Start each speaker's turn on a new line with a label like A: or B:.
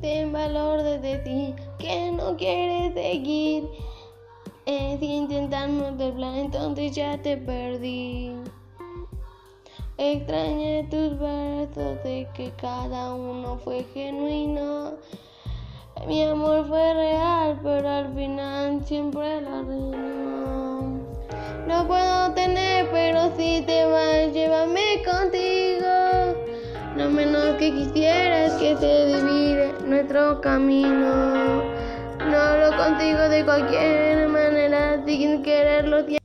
A: ten valor desde ti, que no quieres seguir. Es intentando de plan, entonces ya te perdí. Extrañé tus besos de que cada uno fue genuino. Mi amor fue real, pero al final siempre la arruinó. No puedo tener, pero si te vas, llévame contigo. No menos que quisieras que se divide nuestro camino. No lo contigo de cualquier manera, sin quererlo.